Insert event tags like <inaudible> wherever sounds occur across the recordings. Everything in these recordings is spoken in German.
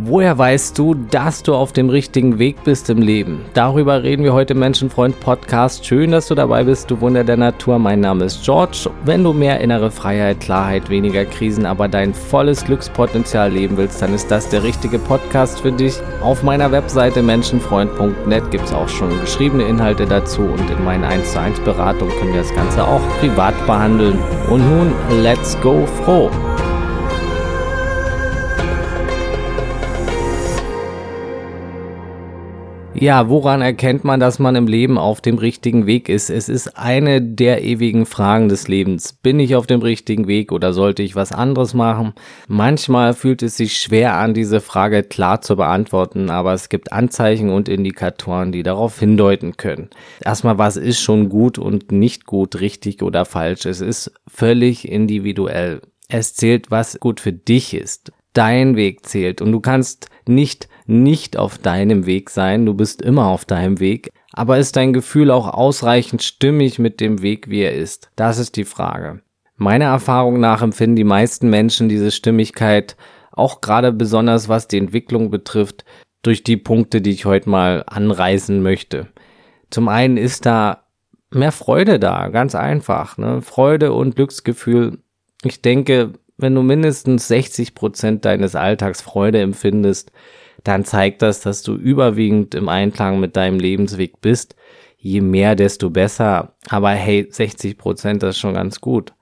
Woher weißt du, dass du auf dem richtigen Weg bist im Leben? Darüber reden wir heute im Menschenfreund Podcast. Schön, dass du dabei bist, du Wunder der Natur. Mein Name ist George. Wenn du mehr innere Freiheit, Klarheit, weniger Krisen, aber dein volles Glückspotenzial leben willst, dann ist das der richtige Podcast für dich. Auf meiner Webseite menschenfreund.net gibt es auch schon geschriebene Inhalte dazu und in meinen 1 zu 1 Beratungen können wir das Ganze auch privat behandeln. Und nun, let's go froh! Ja, woran erkennt man, dass man im Leben auf dem richtigen Weg ist? Es ist eine der ewigen Fragen des Lebens. Bin ich auf dem richtigen Weg oder sollte ich was anderes machen? Manchmal fühlt es sich schwer an, diese Frage klar zu beantworten, aber es gibt Anzeichen und Indikatoren, die darauf hindeuten können. Erstmal, was ist schon gut und nicht gut, richtig oder falsch? Es ist völlig individuell. Es zählt, was gut für dich ist. Dein Weg zählt und du kannst nicht nicht auf deinem Weg sein, du bist immer auf deinem Weg, aber ist dein Gefühl auch ausreichend stimmig mit dem Weg, wie er ist? Das ist die Frage. Meiner Erfahrung nach empfinden die meisten Menschen diese Stimmigkeit auch gerade besonders was die Entwicklung betrifft, durch die Punkte, die ich heute mal anreißen möchte. Zum einen ist da mehr Freude da, ganz einfach. Ne? Freude und Glücksgefühl. Ich denke, wenn du mindestens 60 Prozent deines Alltags Freude empfindest, dann zeigt das, dass du überwiegend im Einklang mit deinem Lebensweg bist. Je mehr, desto besser. Aber hey, 60 Prozent, das ist schon ganz gut.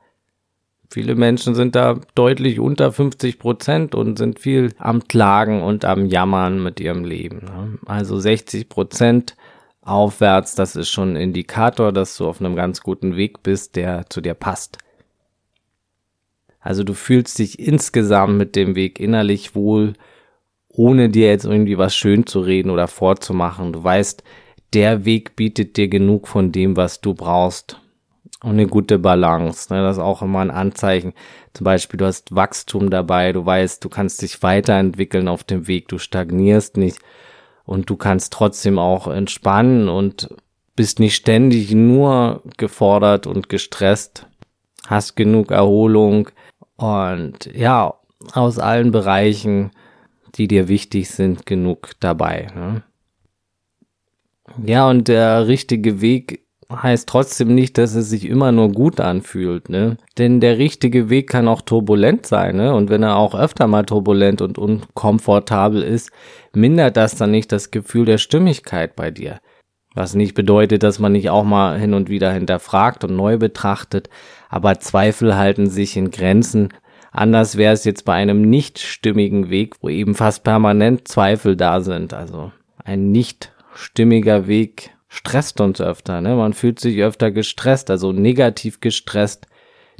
Viele Menschen sind da deutlich unter 50 Prozent und sind viel am Klagen und am Jammern mit ihrem Leben. Ne? Also 60 Prozent aufwärts, das ist schon ein Indikator, dass du auf einem ganz guten Weg bist, der zu dir passt. Also du fühlst dich insgesamt mit dem Weg innerlich wohl, ohne dir jetzt irgendwie was schön zu reden oder vorzumachen. Du weißt, der Weg bietet dir genug von dem, was du brauchst. Und eine gute Balance. Ne? Das ist auch immer ein Anzeichen. Zum Beispiel, du hast Wachstum dabei, du weißt, du kannst dich weiterentwickeln auf dem Weg, du stagnierst nicht und du kannst trotzdem auch entspannen und bist nicht ständig nur gefordert und gestresst, hast genug Erholung und ja, aus allen Bereichen die dir wichtig sind, genug dabei. Ne? Ja, und der richtige Weg heißt trotzdem nicht, dass es sich immer nur gut anfühlt, ne? Denn der richtige Weg kann auch turbulent sein, ne? Und wenn er auch öfter mal turbulent und unkomfortabel ist, mindert das dann nicht das Gefühl der Stimmigkeit bei dir. Was nicht bedeutet, dass man nicht auch mal hin und wieder hinterfragt und neu betrachtet, aber Zweifel halten sich in Grenzen Anders wäre es jetzt bei einem nicht stimmigen Weg, wo eben fast permanent Zweifel da sind. Also ein nicht stimmiger Weg stresst uns öfter. Ne? Man fühlt sich öfter gestresst, also negativ gestresst.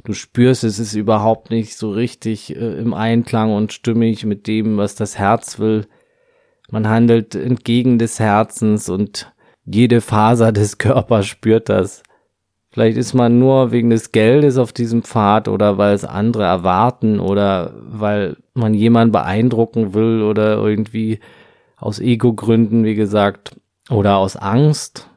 Du spürst, es ist überhaupt nicht so richtig äh, im Einklang und stimmig mit dem, was das Herz will. Man handelt entgegen des Herzens und jede Faser des <laughs> Körpers spürt das. Vielleicht ist man nur wegen des Geldes auf diesem Pfad oder weil es andere erwarten oder weil man jemanden beeindrucken will oder irgendwie aus Ego-Gründen, wie gesagt, oder aus Angst.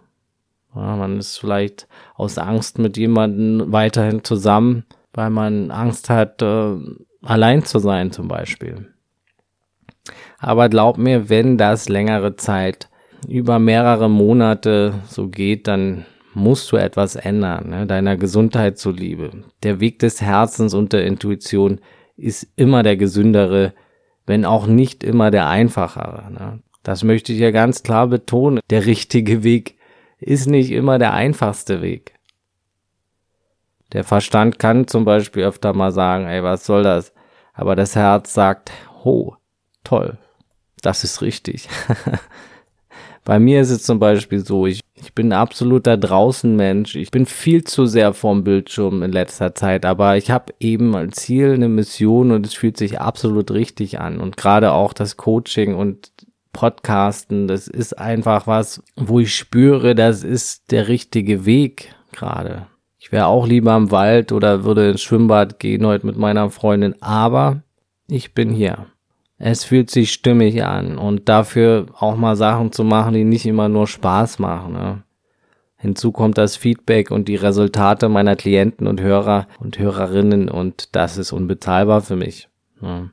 Ja, man ist vielleicht aus Angst mit jemandem weiterhin zusammen, weil man Angst hat, äh, allein zu sein zum Beispiel. Aber glaub mir, wenn das längere Zeit über mehrere Monate so geht, dann musst du etwas ändern, ne? deiner Gesundheit zuliebe. Der Weg des Herzens und der Intuition ist immer der gesündere, wenn auch nicht immer der einfachere. Ne? Das möchte ich ja ganz klar betonen. Der richtige Weg ist nicht immer der einfachste Weg. Der Verstand kann zum Beispiel öfter mal sagen, ey, was soll das? Aber das Herz sagt, ho, toll, das ist richtig. <laughs> Bei mir ist es zum Beispiel so, ich, ich bin ein absoluter Draußenmensch. Ich bin viel zu sehr vorm Bildschirm in letzter Zeit, aber ich habe eben ein Ziel, eine Mission und es fühlt sich absolut richtig an. Und gerade auch das Coaching und Podcasten, das ist einfach was, wo ich spüre, das ist der richtige Weg gerade. Ich wäre auch lieber im Wald oder würde ins Schwimmbad gehen heute mit meiner Freundin, aber ich bin hier. Es fühlt sich stimmig an und dafür auch mal Sachen zu machen, die nicht immer nur Spaß machen. Ne? Hinzu kommt das Feedback und die Resultate meiner Klienten und Hörer und Hörerinnen und das ist unbezahlbar für mich. Ne?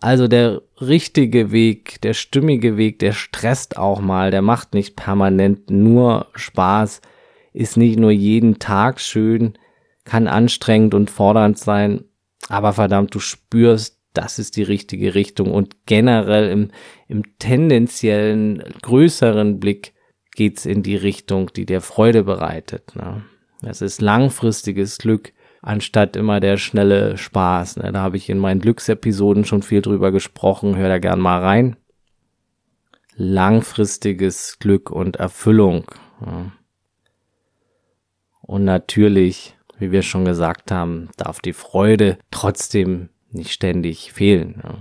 Also der richtige Weg, der stimmige Weg, der stresst auch mal, der macht nicht permanent nur Spaß, ist nicht nur jeden Tag schön, kann anstrengend und fordernd sein, aber verdammt, du spürst, das ist die richtige Richtung und generell im, im tendenziellen größeren Blick geht's in die Richtung, die dir Freude bereitet. Ne? Das ist langfristiges Glück, anstatt immer der schnelle Spaß. Ne? Da habe ich in meinen Glücksepisoden schon viel drüber gesprochen. Hör da gern mal rein. Langfristiges Glück und Erfüllung. Ja. Und natürlich, wie wir schon gesagt haben, darf die Freude trotzdem nicht ständig fehlen. Ja.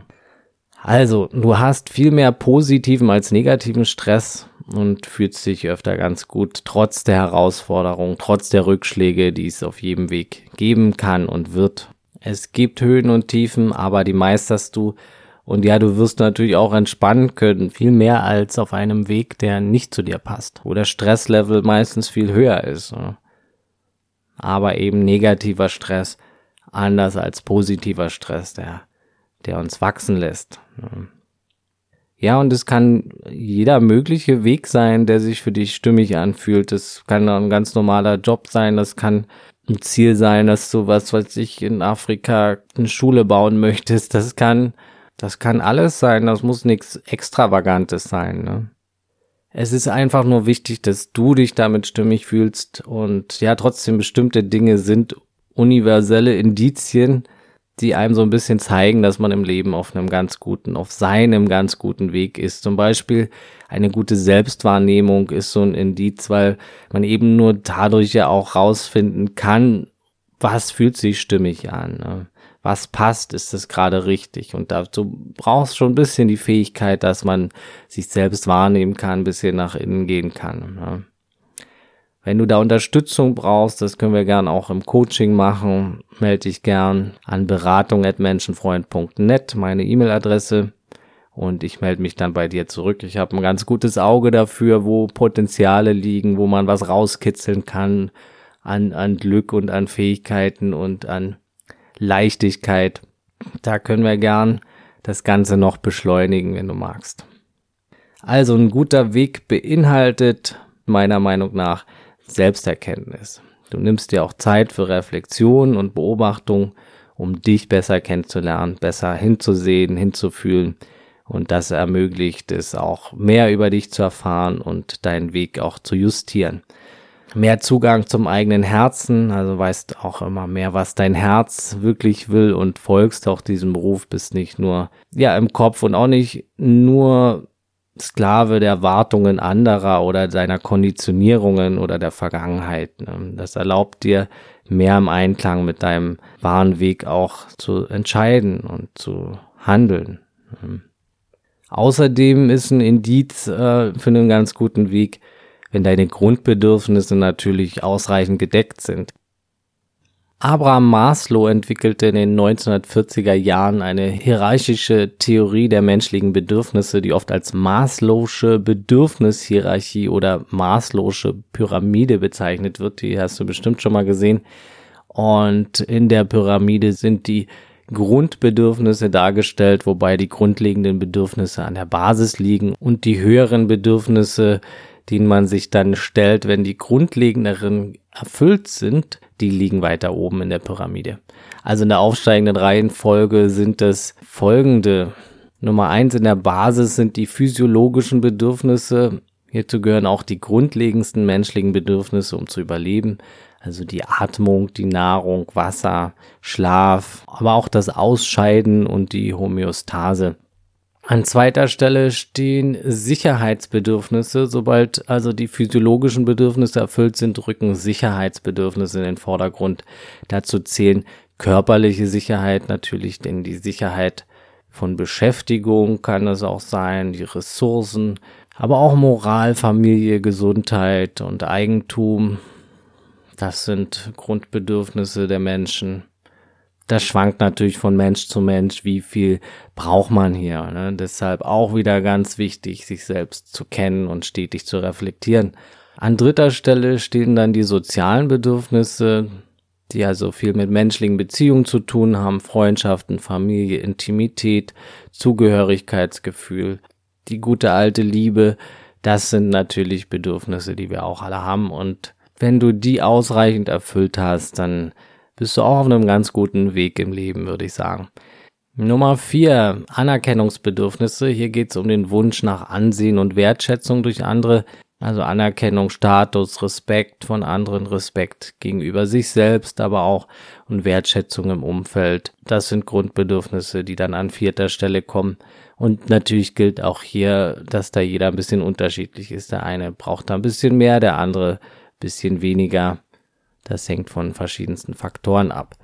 Also, du hast viel mehr positiven als negativen Stress und fühlst dich öfter ganz gut, trotz der Herausforderung, trotz der Rückschläge, die es auf jedem Weg geben kann und wird. Es gibt Höhen und Tiefen, aber die meisterst du. Und ja, du wirst natürlich auch entspannen können, viel mehr als auf einem Weg, der nicht zu dir passt, wo der Stresslevel meistens viel höher ist. Aber eben negativer Stress, anders als positiver Stress, der, der uns wachsen lässt. Ja, und es kann jeder mögliche Weg sein, der sich für dich stimmig anfühlt. Das kann ein ganz normaler Job sein, das kann ein Ziel sein, dass du was, was ich in Afrika eine Schule bauen möchtest. Das kann, das kann alles sein, das muss nichts Extravagantes sein. Ne? Es ist einfach nur wichtig, dass du dich damit stimmig fühlst und ja, trotzdem bestimmte Dinge sind universelle Indizien, die einem so ein bisschen zeigen, dass man im Leben auf einem ganz guten, auf seinem ganz guten Weg ist. Zum Beispiel eine gute Selbstwahrnehmung ist so ein Indiz, weil man eben nur dadurch ja auch rausfinden kann, was fühlt sich stimmig an. Ne? Was passt, ist das gerade richtig? Und dazu brauchst schon ein bisschen die Fähigkeit, dass man sich selbst wahrnehmen kann, ein bisschen nach innen gehen kann. Ne? Wenn du da Unterstützung brauchst, das können wir gern auch im Coaching machen, melde dich gern an beratung@menschenfreund.net, meine E-Mail-Adresse und ich melde mich dann bei dir zurück. Ich habe ein ganz gutes Auge dafür, wo Potenziale liegen, wo man was rauskitzeln kann an, an Glück und an Fähigkeiten und an Leichtigkeit. Da können wir gern das Ganze noch beschleunigen, wenn du magst. Also ein guter Weg beinhaltet meiner Meinung nach Selbsterkenntnis. Du nimmst dir auch Zeit für Reflexion und Beobachtung, um dich besser kennenzulernen, besser hinzusehen, hinzufühlen. Und das ermöglicht es auch mehr über dich zu erfahren und deinen Weg auch zu justieren. Mehr Zugang zum eigenen Herzen, also weißt auch immer mehr, was dein Herz wirklich will und folgst auch diesem Beruf, bist nicht nur, ja, im Kopf und auch nicht nur Sklave der Erwartungen anderer oder seiner Konditionierungen oder der Vergangenheit. Ne? Das erlaubt dir, mehr im Einklang mit deinem wahren Weg auch zu entscheiden und zu handeln. Ne? Außerdem ist ein Indiz äh, für einen ganz guten Weg, wenn deine Grundbedürfnisse natürlich ausreichend gedeckt sind. Abraham Maslow entwickelte in den 1940er Jahren eine hierarchische Theorie der menschlichen Bedürfnisse, die oft als Maslow'sche Bedürfnishierarchie oder Maslow'sche Pyramide bezeichnet wird. Die hast du bestimmt schon mal gesehen. Und in der Pyramide sind die Grundbedürfnisse dargestellt, wobei die grundlegenden Bedürfnisse an der Basis liegen und die höheren Bedürfnisse, denen man sich dann stellt, wenn die grundlegenderen erfüllt sind, die liegen weiter oben in der Pyramide. Also in der aufsteigenden Reihenfolge sind das folgende. Nummer eins in der Basis sind die physiologischen Bedürfnisse. Hierzu gehören auch die grundlegendsten menschlichen Bedürfnisse, um zu überleben. Also die Atmung, die Nahrung, Wasser, Schlaf, aber auch das Ausscheiden und die Homöostase. An zweiter Stelle stehen Sicherheitsbedürfnisse. Sobald also die physiologischen Bedürfnisse erfüllt sind, rücken Sicherheitsbedürfnisse in den Vordergrund. Dazu zählen körperliche Sicherheit natürlich, denn die Sicherheit von Beschäftigung kann es auch sein, die Ressourcen, aber auch Moral, Familie, Gesundheit und Eigentum. Das sind Grundbedürfnisse der Menschen das schwankt natürlich von Mensch zu Mensch, wie viel braucht man hier. Ne? Deshalb auch wieder ganz wichtig, sich selbst zu kennen und stetig zu reflektieren. An dritter Stelle stehen dann die sozialen Bedürfnisse. die also viel mit menschlichen Beziehungen zu tun haben, Freundschaften, Familie, Intimität, Zugehörigkeitsgefühl, die gute alte Liebe, das sind natürlich Bedürfnisse, die wir auch alle haben und wenn du die ausreichend erfüllt hast, dann bist du auch auf einem ganz guten Weg im Leben, würde ich sagen. Nummer vier, Anerkennungsbedürfnisse. Hier geht es um den Wunsch nach Ansehen und Wertschätzung durch andere. Also Anerkennung, Status, Respekt von anderen, Respekt gegenüber sich selbst, aber auch und Wertschätzung im Umfeld. Das sind Grundbedürfnisse, die dann an vierter Stelle kommen. Und natürlich gilt auch hier, dass da jeder ein bisschen unterschiedlich ist. Der eine braucht da ein bisschen mehr, der andere ein bisschen weniger. Das hängt von verschiedensten Faktoren ab.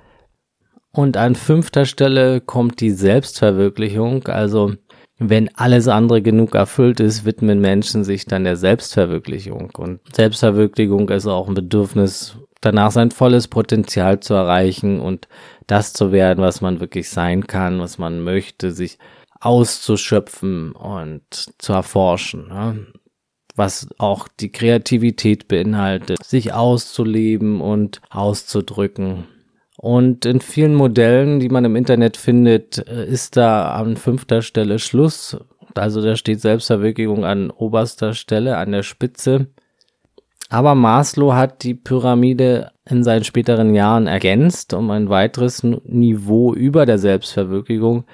Und an fünfter Stelle kommt die Selbstverwirklichung. Also wenn alles andere genug erfüllt ist, widmen Menschen sich dann der Selbstverwirklichung. Und Selbstverwirklichung ist auch ein Bedürfnis, danach sein volles Potenzial zu erreichen und das zu werden, was man wirklich sein kann, was man möchte, sich auszuschöpfen und zu erforschen. Was auch die Kreativität beinhaltet, sich auszuleben und auszudrücken. Und in vielen Modellen, die man im Internet findet, äh, ist da an fünfter Stelle Schluss. Also da steht Selbstverwirklichung an oberster Stelle, an der Spitze. Aber Maslow hat die Pyramide in seinen späteren Jahren ergänzt um ein weiteres Niveau über der Selbstverwirklichung.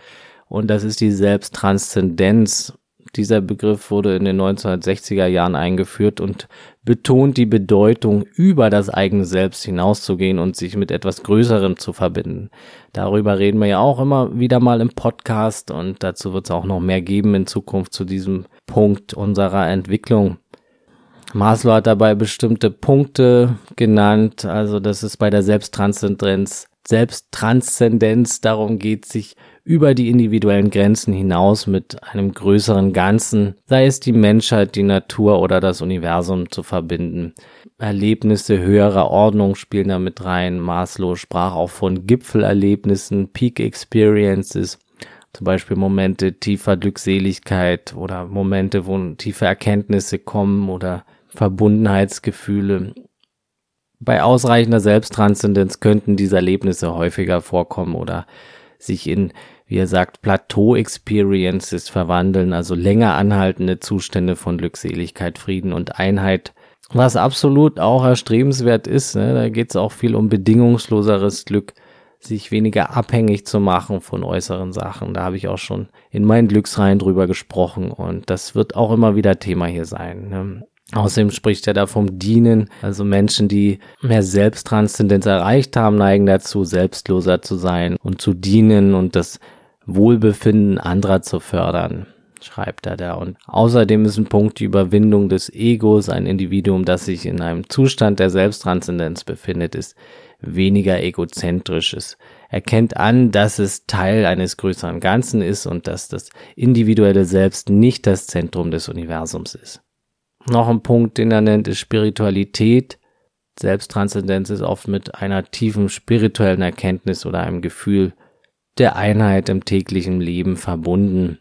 Und das ist die Selbsttranszendenz. Dieser Begriff wurde in den 1960er Jahren eingeführt und betont die Bedeutung, über das eigene Selbst hinauszugehen und sich mit etwas Größerem zu verbinden. Darüber reden wir ja auch immer wieder mal im Podcast und dazu wird es auch noch mehr geben in Zukunft zu diesem Punkt unserer Entwicklung. Maslow hat dabei bestimmte Punkte genannt, also dass es bei der Selbsttranszendenz Selbsttranszendenz darum geht, sich über die individuellen Grenzen hinaus mit einem größeren Ganzen, sei es die Menschheit, die Natur oder das Universum zu verbinden. Erlebnisse höherer Ordnung spielen damit rein. Maslow sprach auch von Gipfelerlebnissen, Peak Experiences, zum Beispiel Momente tiefer Glückseligkeit oder Momente, wo tiefe Erkenntnisse kommen oder Verbundenheitsgefühle. Bei ausreichender Selbsttranszendenz könnten diese Erlebnisse häufiger vorkommen oder sich in wie er sagt, Plateau-Experiences verwandeln, also länger anhaltende Zustände von Glückseligkeit, Frieden und Einheit, was absolut auch erstrebenswert ist. Ne? Da geht es auch viel um bedingungsloseres Glück, sich weniger abhängig zu machen von äußeren Sachen. Da habe ich auch schon in meinen Glücksreihen drüber gesprochen und das wird auch immer wieder Thema hier sein. Ne? Außerdem spricht er da vom Dienen. Also Menschen, die mehr Selbsttranszendenz erreicht haben, neigen dazu, selbstloser zu sein und zu dienen und das Wohlbefinden anderer zu fördern, schreibt er da. Und außerdem ist ein Punkt die Überwindung des Egos. Ein Individuum, das sich in einem Zustand der Selbsttranszendenz befindet, ist weniger egozentrisch. Es erkennt an, dass es Teil eines größeren Ganzen ist und dass das individuelle Selbst nicht das Zentrum des Universums ist. Noch ein Punkt, den er nennt, ist Spiritualität. Selbsttranszendenz ist oft mit einer tiefen spirituellen Erkenntnis oder einem Gefühl der Einheit im täglichen Leben verbunden.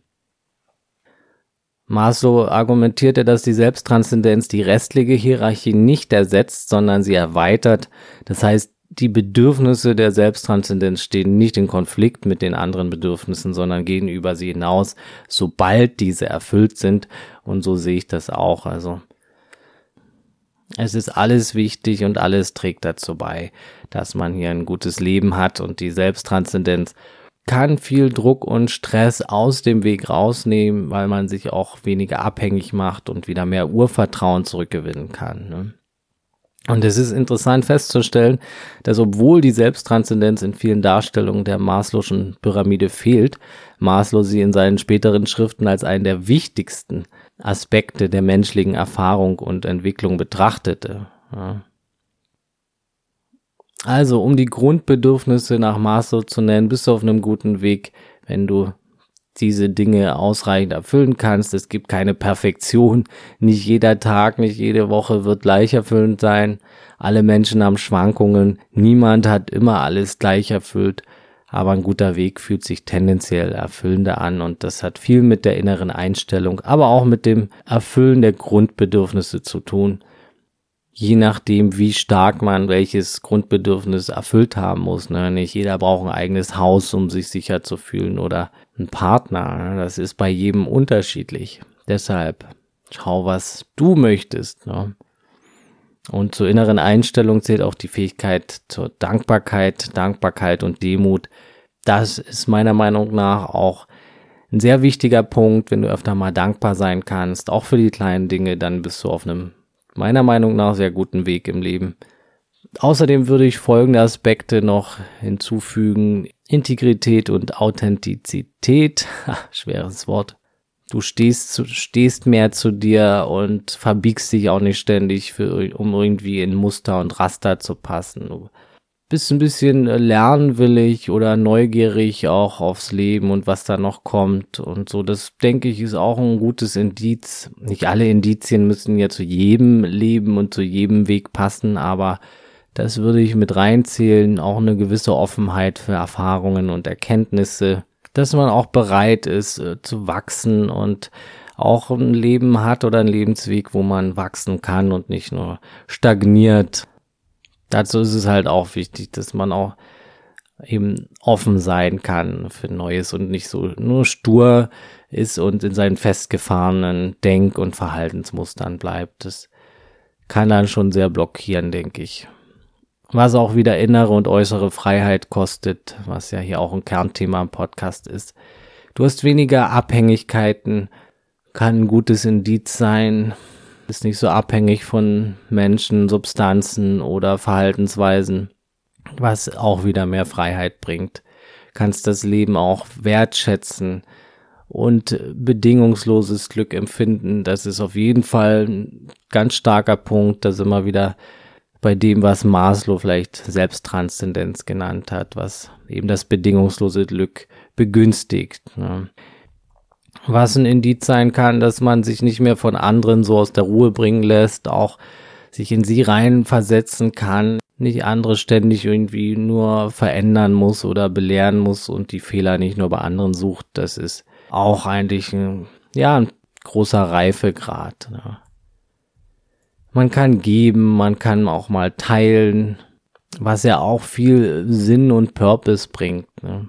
Maslow argumentierte, dass die Selbsttranszendenz die restliche Hierarchie nicht ersetzt, sondern sie erweitert. Das heißt, die Bedürfnisse der Selbsttranszendenz stehen nicht in Konflikt mit den anderen Bedürfnissen, sondern gehen über sie hinaus, sobald diese erfüllt sind. Und so sehe ich das auch. Also es ist alles wichtig und alles trägt dazu bei, dass man hier ein gutes Leben hat und die Selbsttranszendenz kann viel Druck und Stress aus dem Weg rausnehmen, weil man sich auch weniger abhängig macht und wieder mehr Urvertrauen zurückgewinnen kann. Ne? Und es ist interessant festzustellen, dass obwohl die Selbsttranszendenz in vielen Darstellungen der Maslow'schen Pyramide fehlt, Maslow sie in seinen späteren Schriften als einen der wichtigsten Aspekte der menschlichen Erfahrung und Entwicklung betrachtete. Ja. Also, um die Grundbedürfnisse nach Maslow zu nennen, bist du auf einem guten Weg, wenn du diese Dinge ausreichend erfüllen kannst. Es gibt keine Perfektion. Nicht jeder Tag, nicht jede Woche wird gleich erfüllend sein. Alle Menschen haben Schwankungen. Niemand hat immer alles gleich erfüllt. Aber ein guter Weg fühlt sich tendenziell erfüllender an und das hat viel mit der inneren Einstellung, aber auch mit dem Erfüllen der Grundbedürfnisse zu tun je nachdem, wie stark man welches Grundbedürfnis erfüllt haben muss. Ne? Nicht jeder braucht ein eigenes Haus, um sich sicher zu fühlen oder einen Partner. Ne? Das ist bei jedem unterschiedlich. Deshalb schau, was du möchtest. Ne? Und zur inneren Einstellung zählt auch die Fähigkeit zur Dankbarkeit, Dankbarkeit und Demut. Das ist meiner Meinung nach auch ein sehr wichtiger Punkt, wenn du öfter mal dankbar sein kannst, auch für die kleinen Dinge, dann bist du auf einem meiner Meinung nach sehr guten Weg im Leben. Außerdem würde ich folgende Aspekte noch hinzufügen. Integrität und Authentizität. schweres Wort. Du stehst, stehst mehr zu dir und verbiegst dich auch nicht ständig, für, um irgendwie in Muster und Raster zu passen. Du bist ein bisschen äh, lernwillig oder neugierig auch aufs Leben und was da noch kommt und so. Das denke ich ist auch ein gutes Indiz. Nicht alle Indizien müssen ja zu jedem Leben und zu jedem Weg passen, aber das würde ich mit reinzählen. Auch eine gewisse Offenheit für Erfahrungen und Erkenntnisse, dass man auch bereit ist äh, zu wachsen und auch ein Leben hat oder einen Lebensweg, wo man wachsen kann und nicht nur stagniert dazu ist es halt auch wichtig, dass man auch eben offen sein kann für Neues und nicht so nur stur ist und in seinen festgefahrenen Denk- und Verhaltensmustern bleibt. Das kann dann schon sehr blockieren, denke ich. Was auch wieder innere und äußere Freiheit kostet, was ja hier auch ein Kernthema im Podcast ist. Du hast weniger Abhängigkeiten, kann ein gutes Indiz sein, bist nicht so abhängig von Menschen, Substanzen oder Verhaltensweisen, was auch wieder mehr Freiheit bringt. Kannst das Leben auch wertschätzen und bedingungsloses Glück empfinden. Das ist auf jeden Fall ein ganz starker Punkt. Da sind wir wieder bei dem, was Maslow vielleicht Selbsttranszendenz genannt hat, was eben das bedingungslose Glück begünstigt. Ne? Was ein Indiz sein kann, dass man sich nicht mehr von anderen so aus der Ruhe bringen lässt, auch sich in sie reinversetzen kann, nicht andere ständig irgendwie nur verändern muss oder belehren muss und die Fehler nicht nur bei anderen sucht. Das ist auch eigentlich ein, ja, ein großer Reifegrad. Ne? Man kann geben, man kann auch mal teilen, was ja auch viel Sinn und Purpose bringt. Ne?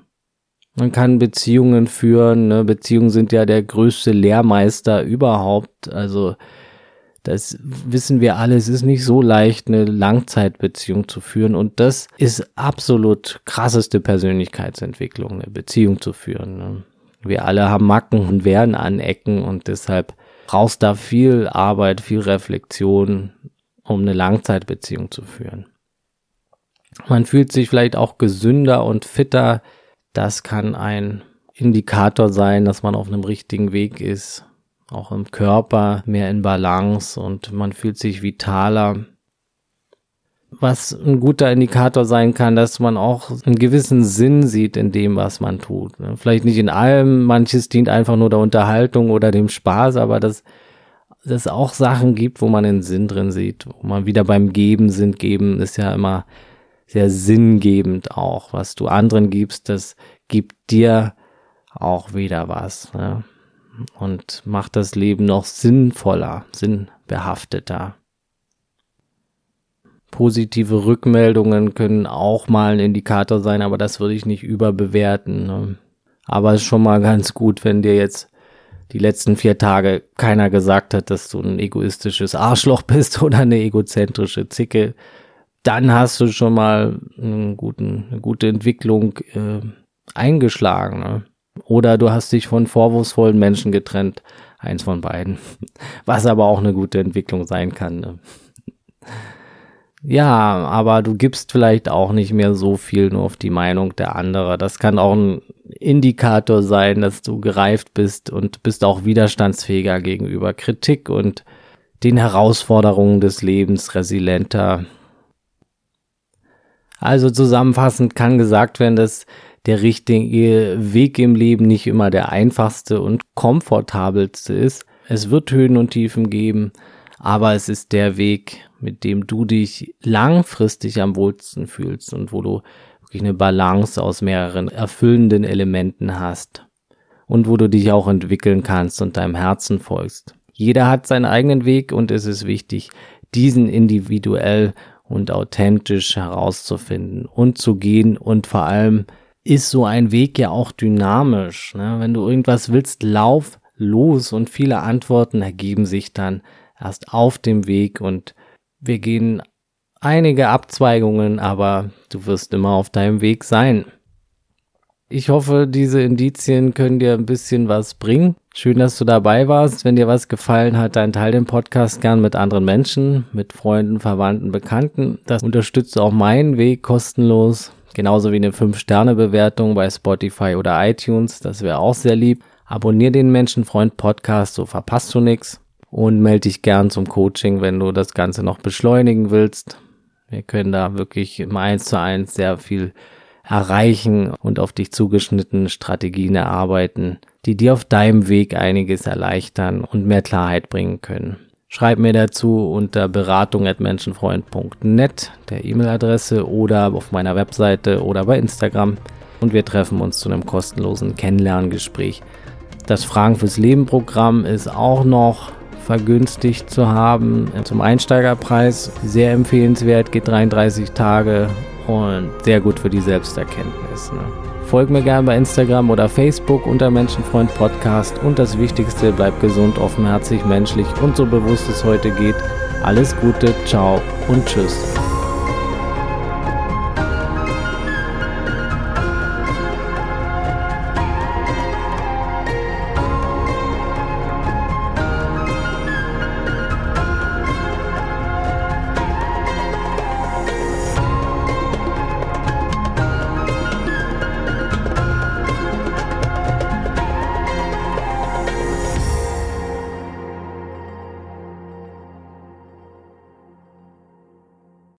Man kann Beziehungen führen. Ne? Beziehungen sind ja der größte Lehrmeister überhaupt. Also das wissen wir alle. Es ist nicht so leicht, eine Langzeitbeziehung zu führen. Und das ist absolut krasseste Persönlichkeitsentwicklung, eine Beziehung zu führen. Ne? Wir alle haben Macken und werden anecken und deshalb brauchst da viel Arbeit, viel Reflexion, um eine Langzeitbeziehung zu führen. Man fühlt sich vielleicht auch gesünder und fitter, das kann ein Indikator sein, dass man auf einem richtigen Weg ist, auch im Körper mehr in Balance und man fühlt sich vitaler. Was ein guter Indikator sein kann, dass man auch einen gewissen Sinn sieht in dem, was man tut. Vielleicht nicht in allem, manches dient einfach nur der Unterhaltung oder dem Spaß, aber dass es auch Sachen gibt, wo man einen Sinn drin sieht, wo man wieder beim Geben sind. Geben ist ja immer sehr sinngebend auch. Was du anderen gibst, das gibt dir auch wieder was. Ne? Und macht das Leben noch sinnvoller, sinnbehafteter. Positive Rückmeldungen können auch mal ein Indikator sein, aber das würde ich nicht überbewerten. Ne? Aber es ist schon mal ganz gut, wenn dir jetzt die letzten vier Tage keiner gesagt hat, dass du ein egoistisches Arschloch <laughs> bist oder eine egozentrische Zicke dann hast du schon mal einen guten, eine gute Entwicklung äh, eingeschlagen. Ne? Oder du hast dich von vorwurfsvollen Menschen getrennt. Eins von beiden. <laughs> Was aber auch eine gute Entwicklung sein kann. Ne? Ja, aber du gibst vielleicht auch nicht mehr so viel nur auf die Meinung der anderen. Das kann auch ein Indikator sein, dass du gereift bist und bist auch widerstandsfähiger gegenüber Kritik und den Herausforderungen des Lebens resilienter. Also zusammenfassend kann gesagt werden, dass der richtige Weg im Leben nicht immer der einfachste und komfortabelste ist. Es wird Höhen und Tiefen geben, aber es ist der Weg, mit dem du dich langfristig am wohlsten fühlst und wo du wirklich eine Balance aus mehreren erfüllenden Elementen hast und wo du dich auch entwickeln kannst und deinem Herzen folgst. Jeder hat seinen eigenen Weg und es ist wichtig, diesen individuell und authentisch herauszufinden und zu gehen und vor allem ist so ein Weg ja auch dynamisch. Ne? Wenn du irgendwas willst, lauf los und viele Antworten ergeben sich dann erst auf dem Weg und wir gehen einige Abzweigungen, aber du wirst immer auf deinem Weg sein. Ich hoffe, diese Indizien können dir ein bisschen was bringen. Schön, dass du dabei warst. Wenn dir was gefallen hat, dann teile den Podcast gern mit anderen Menschen, mit Freunden, Verwandten, Bekannten. Das unterstützt auch meinen Weg kostenlos. Genauso wie eine 5-Sterne-Bewertung bei Spotify oder iTunes. Das wäre auch sehr lieb. Abonnier den Menschenfreund Podcast, so verpasst du nichts. Und melde dich gern zum Coaching, wenn du das Ganze noch beschleunigen willst. Wir können da wirklich im 1 zu 1 sehr viel erreichen und auf dich zugeschnittene Strategien erarbeiten, die dir auf deinem Weg einiges erleichtern und mehr Klarheit bringen können. Schreib mir dazu unter beratung.menschenfreund.net der E-Mail-Adresse oder auf meiner Webseite oder bei Instagram und wir treffen uns zu einem kostenlosen Kennenlerngespräch. Das Fragen fürs Leben Programm ist auch noch vergünstigt zu haben zum Einsteigerpreis. Sehr empfehlenswert, geht 33 Tage und sehr gut für die Selbsterkenntnis. Ne? Folg mir gerne bei Instagram oder Facebook unter Menschenfreund Podcast und das Wichtigste, bleib gesund, offenherzig, menschlich und so bewusst es heute geht. Alles Gute, ciao und tschüss.